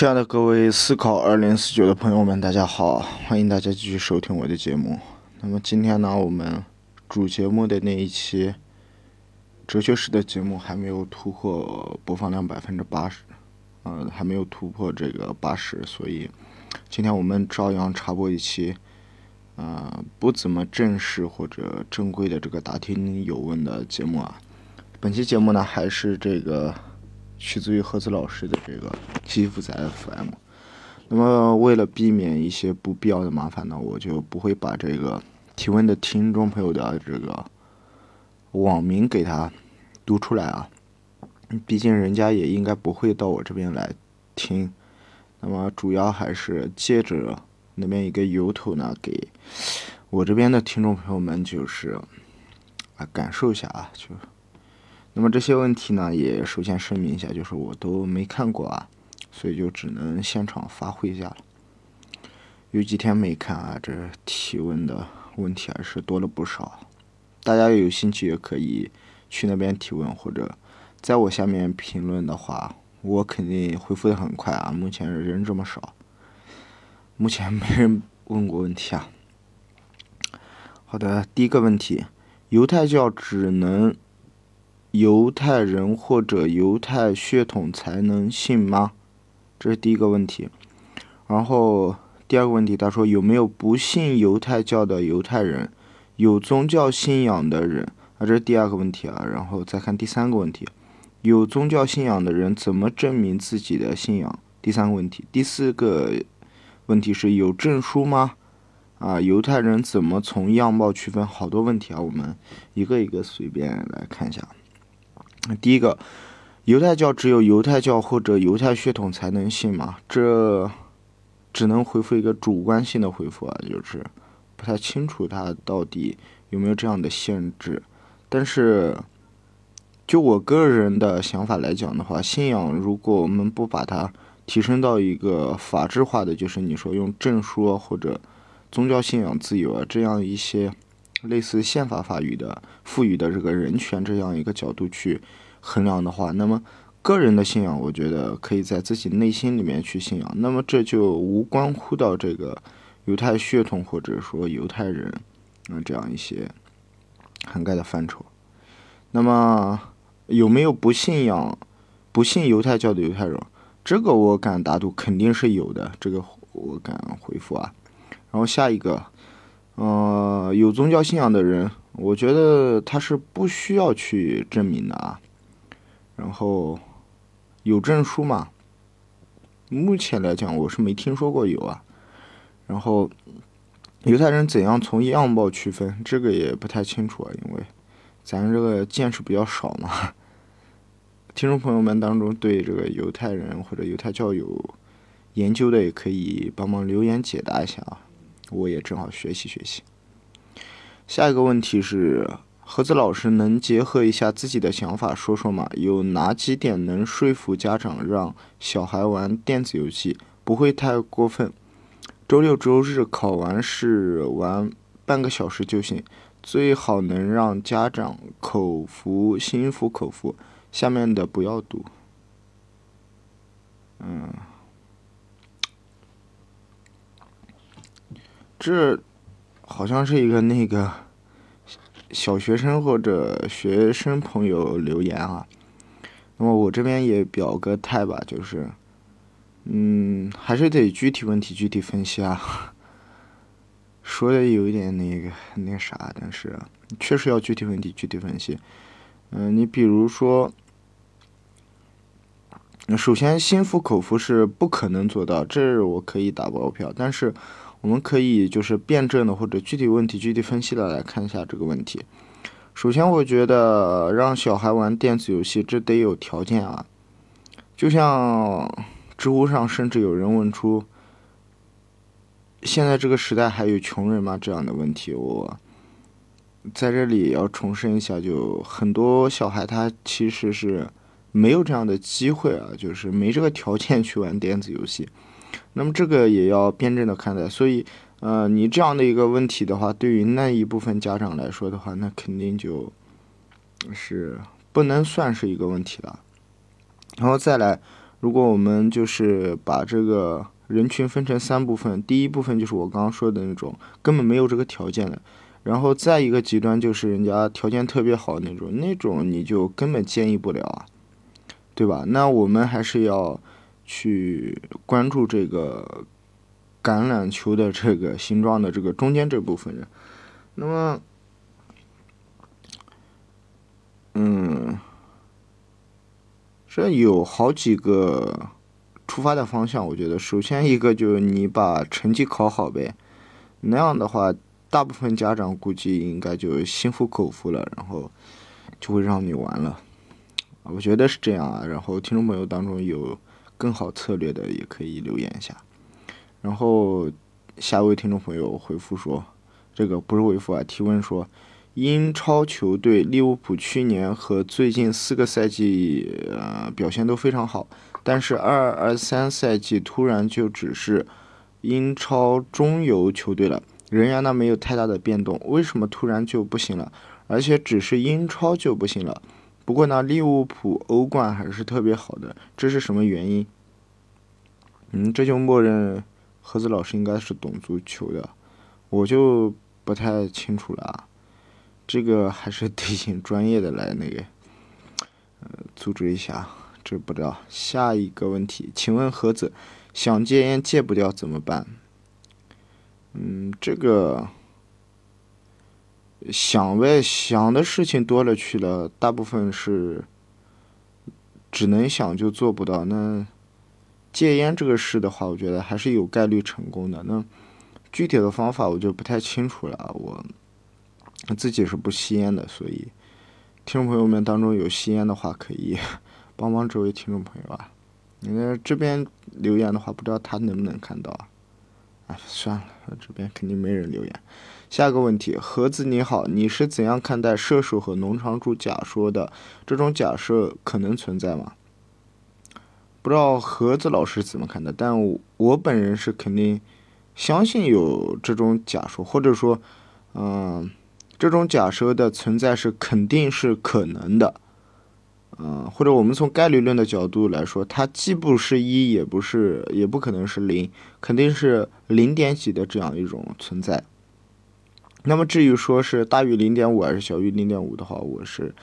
亲爱的各位思考二零四九的朋友们，大家好，欢迎大家继续收听我的节目。那么今天呢，我们主节目的那一期哲学史的节目还没有突破播放量百分之八十，呃，还没有突破这个八十，所以今天我们照样插播一期，呃，不怎么正式或者正规的这个答听有问的节目啊。本期节目呢，还是这个。取自于何子老师的这个西服仔 FM，那么为了避免一些不必要的麻烦呢，我就不会把这个提问的听众朋友的这个网名给他读出来啊，毕竟人家也应该不会到我这边来听，那么主要还是借着那边一个由头呢，给我这边的听众朋友们就是啊感受一下啊，就。那么这些问题呢，也首先声明一下，就是我都没看过啊，所以就只能现场发挥一下了。有几天没看啊，这提问的问题还是多了不少。大家有兴趣也可以去那边提问，或者在我下面评论的话，我肯定回复的很快啊。目前人这么少，目前没人问过问题啊。好的，第一个问题，犹太教只能。犹太人或者犹太血统才能信吗？这是第一个问题。然后第二个问题，他说有没有不信犹太教的犹太人，有宗教信仰的人？啊，这是第二个问题啊。然后再看第三个问题，有宗教信仰的人怎么证明自己的信仰？第三个问题，第四个问题是有证书吗？啊，犹太人怎么从样貌区分？好多问题啊，我们一个一个随便来看一下。第一个，犹太教只有犹太教或者犹太血统才能信吗？这只能回复一个主观性的回复啊，就是不太清楚它到底有没有这样的限制。但是，就我个人的想法来讲的话，信仰如果我们不把它提升到一个法制化的，就是你说用证书或者宗教信仰自由啊这样一些。类似宪法法语的赋予的这个人权这样一个角度去衡量的话，那么个人的信仰，我觉得可以在自己内心里面去信仰。那么这就无关乎到这个犹太血统或者说犹太人啊这样一些涵盖的范畴。那么有没有不信仰、不信犹太教的犹太人？这个我敢打赌肯定是有的，这个我敢回复啊。然后下一个。呃，有宗教信仰的人，我觉得他是不需要去证明的啊。然后有证书嘛？目前来讲，我是没听说过有啊。然后犹太人怎样从样貌区分？这个也不太清楚啊，因为咱这个见识比较少嘛。听众朋友们当中对这个犹太人或者犹太教有研究的，也可以帮忙留言解答一下啊。我也正好学习学习。下一个问题是，何子老师能结合一下自己的想法说说吗？有哪几点能说服家长让小孩玩电子游戏，不会太过分？周六周日考完试玩半个小时就行，最好能让家长口服心服口服。下面的不要读。嗯。这好像是一个那个小学生或者学生朋友留言啊，那么我这边也表个态吧，就是，嗯，还是得具体问题具体分析啊，说的有一点那个那啥，但是确实要具体问题具体分析。嗯，你比如说，首先心服口服是不可能做到，这我可以打包票，但是。我们可以就是辩证的或者具体问题具体分析的来看一下这个问题。首先，我觉得让小孩玩电子游戏，这得有条件啊。就像知乎上甚至有人问出“现在这个时代还有穷人吗”这样的问题，我在这里要重申一下，就很多小孩他其实是没有这样的机会啊，就是没这个条件去玩电子游戏。那么这个也要辩证的看待，所以，呃，你这样的一个问题的话，对于那一部分家长来说的话，那肯定就是不能算是一个问题了。然后再来，如果我们就是把这个人群分成三部分，第一部分就是我刚刚说的那种根本没有这个条件的，然后再一个极端就是人家条件特别好那种，那种你就根本建议不了啊，对吧？那我们还是要去关注这个橄榄球的这个形状的这个中间这部分人，那么，嗯。这有好几个出发的方向，我觉得首先一个就是你把成绩考好呗，那样的话，大部分家长估计应该就心服口服了，然后就会让你玩了。我觉得是这样啊。然后听众朋友当中有更好策略的，也可以留言一下。然后下一位听众朋友回复说，这个不是回复啊，提问说。英超球队利物浦去年和最近四个赛季，呃，表现都非常好，但是二二三赛季突然就只是英超中游球队了，仍然呢没有太大的变动，为什么突然就不行了？而且只是英超就不行了？不过呢，利物浦欧冠还是特别好的，这是什么原因？嗯，这就默认盒子老师应该是懂足球的，我就不太清楚了啊。这个还是得请专业的来那个，呃，组织一下。这不知道。下一个问题，请问盒子，想戒烟戒不掉怎么办？嗯，这个想呗，想的事情多了去了，大部分是只能想就做不到。那戒烟这个事的话，我觉得还是有概率成功的。那具体的方法我就不太清楚了，我。自己是不吸烟的，所以听众朋友们当中有吸烟的话，可以 帮帮这位听众朋友啊。你那这边留言的话，不知道他能不能看到啊？哎，算了，这边肯定没人留言。下个问题，盒子你好，你是怎样看待射手和农场主假说的？这种假设可能存在吗？不知道盒子老师怎么看的，但我本人是肯定相信有这种假说，或者说，嗯。这种假设的存在是肯定是可能的，嗯，或者我们从概率论的角度来说，它既不是一，也不是，也不可能是零，肯定是零点几的这样一种存在。那么至于说是大于零点五还是小于零点五的话，我是，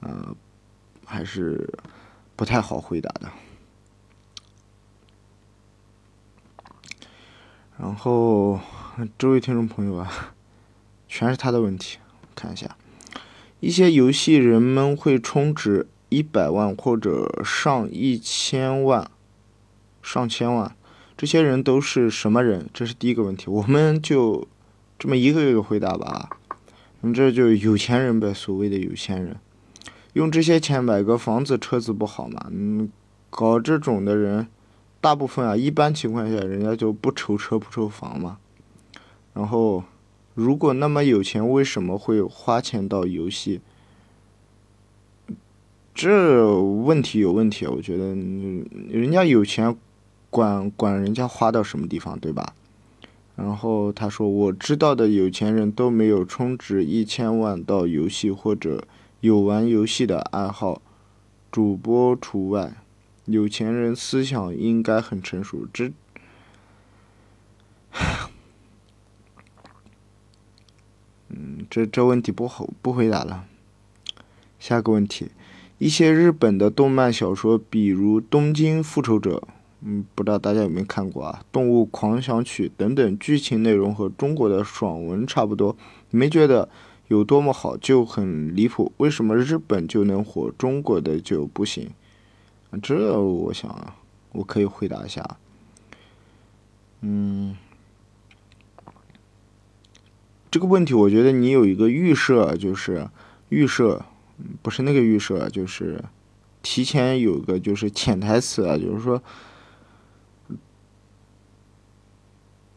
呃，还是不太好回答的。然后这位听众朋友啊。全是他的问题，看一下，一些游戏人们会充值一百万或者上一千万、上千万，这些人都是什么人？这是第一个问题，我们就这么一个一个回答吧。你，这就有钱人呗，所谓的有钱人，用这些钱买个房子、车子不好吗？嗯，搞这种的人，大部分啊，一般情况下人家就不愁车不愁房嘛，然后。如果那么有钱，为什么会花钱到游戏？这问题有问题，我觉得，人家有钱，管管人家花到什么地方，对吧？然后他说，我知道的有钱人都没有充值一千万到游戏或者有玩游戏的爱好，主播除外。有钱人思想应该很成熟，这。嗯，这这问题不好不回答了。下个问题，一些日本的动漫小说，比如《东京复仇者》，嗯，不知道大家有没有看过啊？《动物狂想曲》等等，剧情内容和中国的爽文差不多，没觉得有多么好，就很离谱。为什么日本就能火，中国的就不行？这我想啊我可以回答一下。嗯。这个问题，我觉得你有一个预设，就是预设，不是那个预设，就是提前有个就是潜台词啊，就是说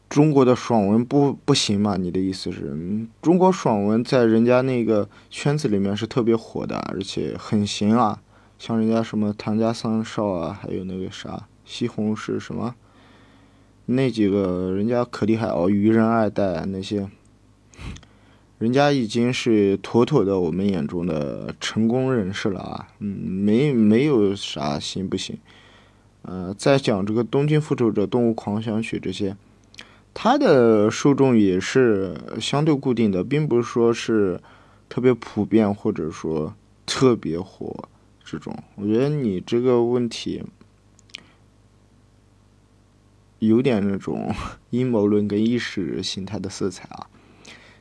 中国的爽文不不行嘛？你的意思是，中国爽文在人家那个圈子里面是特别火的，而且很行啊，像人家什么唐家三少啊，还有那个啥西红柿什么，那几个人家可厉害哦，愚人二代那些。人家已经是妥妥的我们眼中的成功人士了啊，嗯，没没有啥行不行？呃，在讲这个《东京复仇者：动物狂想曲》这些，它的受众也是相对固定的，并不是说是特别普遍或者说特别火这种。我觉得你这个问题有点那种 阴谋论跟意识形态的色彩啊。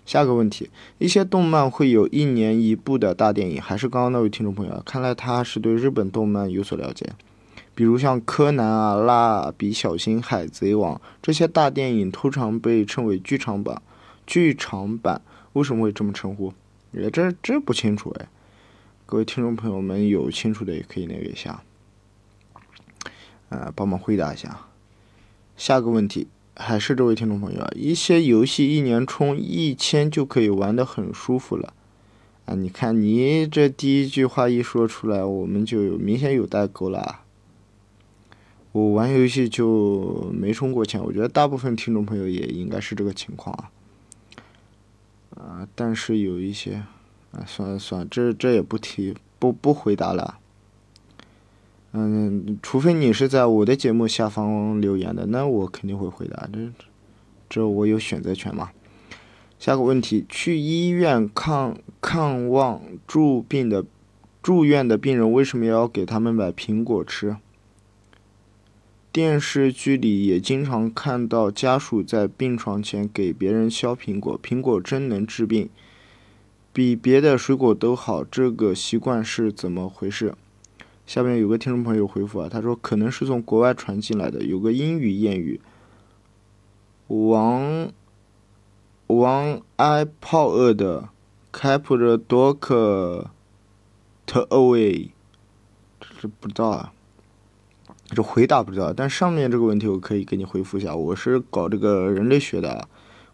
下个问题，一些动漫会有一年一部的大电影，还是刚刚那位听众朋友？看来他是对日本动漫有所了解。比如像柯南啊、蜡笔小新、海贼王这些大电影，通常被称为剧场版。剧场版为什么会这么称呼？哎，这这不清楚哎。各位听众朋友们有清楚的也可以那个一下，呃，帮忙回答一下。下个问题还是这位听众朋友啊，一些游戏一年充一千就可以玩的很舒服了啊！你看你这第一句话一说出来，我们就有明显有代沟了。我玩游戏就没充过钱，我觉得大部分听众朋友也应该是这个情况啊。啊，但是有一些，啊，算了算了，这这也不提，不不回答了。嗯，除非你是在我的节目下方留言的，那我肯定会回答。这这我有选择权嘛？下个问题，去医院看看望住病的住院的病人，为什么要给他们买苹果吃？电视剧里也经常看到家属在病床前给别人削苹果，苹果真能治病，比别的水果都好。这个习惯是怎么回事？下面有个听众朋友回复啊，他说可能是从国外传进来的，有个英语谚语：“王王挨炮饿的，keep the dog away。”这不知道啊。这回答不知道，但上面这个问题我可以给你回复一下。我是搞这个人类学的，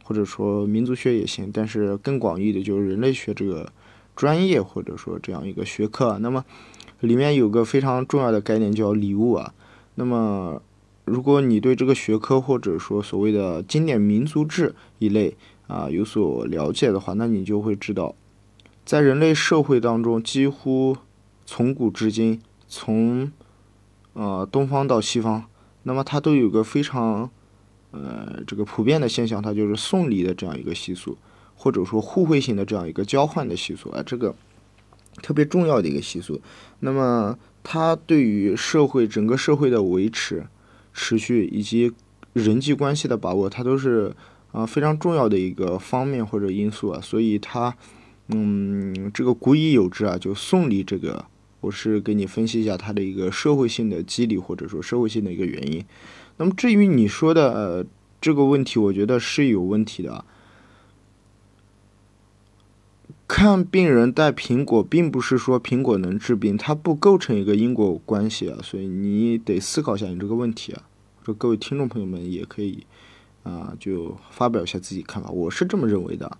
或者说民族学也行，但是更广义的就是人类学这个专业或者说这样一个学科。那么里面有个非常重要的概念叫礼物啊。那么如果你对这个学科或者说所谓的经典民族志一类啊有所了解的话，那你就会知道，在人类社会当中，几乎从古至今，从呃，东方到西方，那么它都有个非常，呃，这个普遍的现象，它就是送礼的这样一个习俗，或者说互惠性的这样一个交换的习俗啊，这个特别重要的一个习俗。那么它对于社会整个社会的维持、持续以及人际关系的把握，它都是啊非常重要的一个方面或者因素啊。所以它，嗯，这个古已有之啊，就送礼这个。我是给你分析一下它的一个社会性的机理，或者说社会性的一个原因。那么至于你说的呃这个问题，我觉得是有问题的。看病人带苹果，并不是说苹果能治病，它不构成一个因果关系啊，所以你得思考一下你这个问题啊。说各位听众朋友们也可以啊，就发表一下自己看法。我是这么认为的。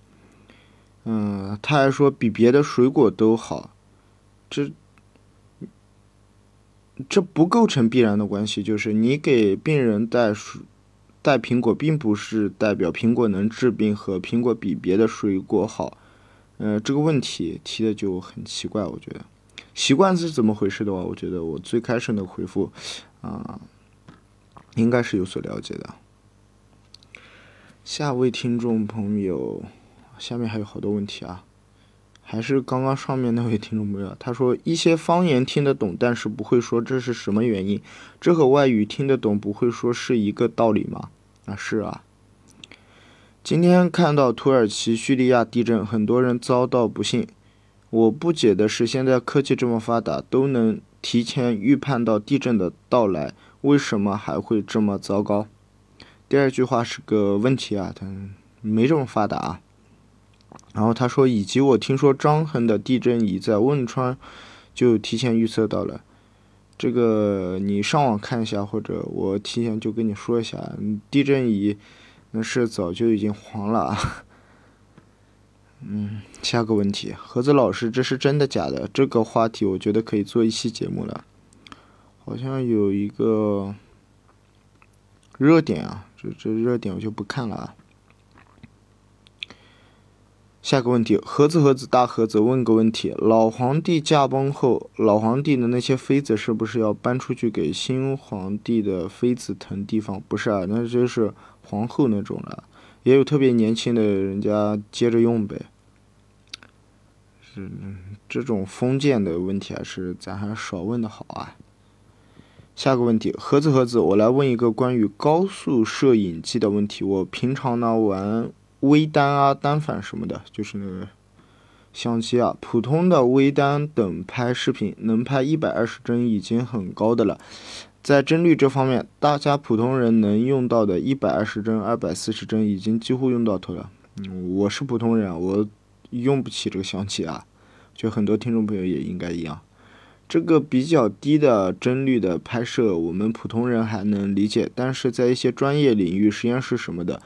嗯，他还说比别的水果都好，这。这不构成必然的关系，就是你给病人带水、带苹果，并不是代表苹果能治病和苹果比别的水果好。呃，这个问题提的就很奇怪，我觉得。习惯是怎么回事的话，我觉得我最开始的回复啊，应该是有所了解的。下位听众朋友，下面还有好多问题啊。还是刚刚上面那位听众朋友，他说一些方言听得懂，但是不会说这是什么原因？这和外语听得懂不会说是一个道理吗？啊，是啊。今天看到土耳其、叙利亚地震，很多人遭到不幸。我不解的是，现在科技这么发达，都能提前预判到地震的到来，为什么还会这么糟糕？第二句话是个问题啊，它没这么发达。然后他说，以及我听说张衡的地震仪在汶川就提前预测到了，这个你上网看一下，或者我提前就跟你说一下，地震仪那是早就已经黄了。嗯，下个问题，盒子老师，这是真的假的？这个话题我觉得可以做一期节目了，好像有一个热点啊，这这热点我就不看了啊。下个问题，盒子盒子大盒子问个问题：老皇帝驾崩后，老皇帝的那些妃子是不是要搬出去给新皇帝的妃子腾地方？不是啊，那就是皇后那种了。也有特别年轻的人家接着用呗。是这种封建的问题，还是咱还是少问的好啊。下个问题，盒子盒子，我来问一个关于高速摄影机的问题。我平常呢玩。微单啊，单反什么的，就是那个相机啊。普通的微单等拍视频能拍一百二十帧已经很高的了。在帧率这方面，大家普通人能用到的一百二十帧、二百四十帧已经几乎用到头了。嗯，我是普通人，我用不起这个相机啊。就很多听众朋友也应该一样。这个比较低的帧率的拍摄，我们普通人还能理解，但是在一些专业领域、实验室什么的。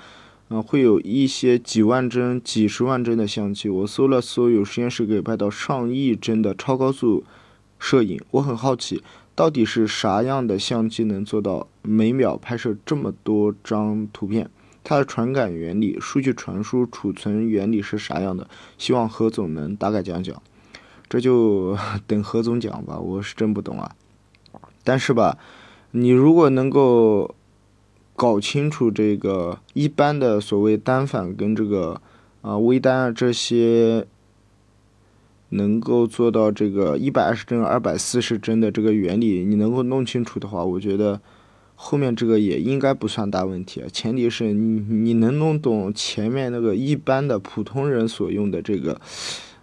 啊，会有一些几万帧、几十万帧的相机。我搜了搜，有实验室可以拍到上亿帧的超高速摄影。我很好奇，到底是啥样的相机能做到每秒拍摄这么多张图片？它的传感原理、数据传输、储存原理是啥样的？希望何总能大概讲讲。这就 等何总讲吧，我是真不懂啊。但是吧，你如果能够。搞清楚这个一般的所谓单反跟这个啊微单啊这些能够做到这个一百二十帧、二百四十帧的这个原理，你能够弄清楚的话，我觉得后面这个也应该不算大问题啊。前提是你你能弄懂前面那个一般的普通人所用的这个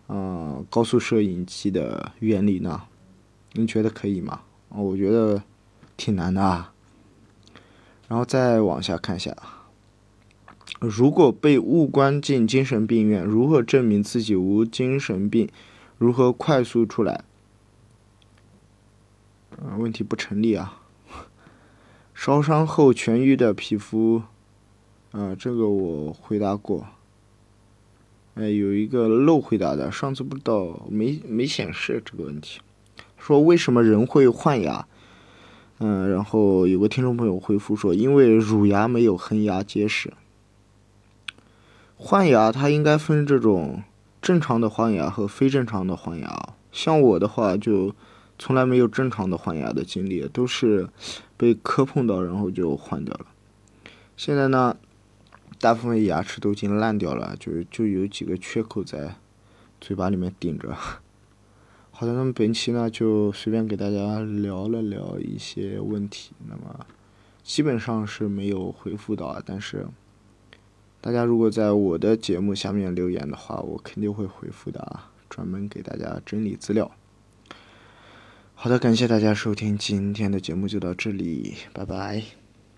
嗯高速摄影机的原理呢？你觉得可以吗？我觉得挺难的啊。然后再往下看一下，如果被误关进精神病院，如何证明自己无精神病？如何快速出来？啊，问题不成立啊！烧伤后痊愈的皮肤，啊，这个我回答过。哎，有一个漏回答的，上次不知道没没显示这个问题，说为什么人会换牙？嗯，然后有个听众朋友回复说，因为乳牙没有恒牙结实。换牙它应该分这种正常的换牙和非正常的换牙。像我的话，就从来没有正常的换牙的经历，都是被磕碰到然后就换掉了。现在呢，大部分牙齿都已经烂掉了，就就有几个缺口在嘴巴里面顶着。好的，那么本期呢就随便给大家聊了聊一些问题，那么基本上是没有回复到，但是大家如果在我的节目下面留言的话，我肯定会回复的啊，专门给大家整理资料。好的，感谢大家收听今天的节目，就到这里，拜拜。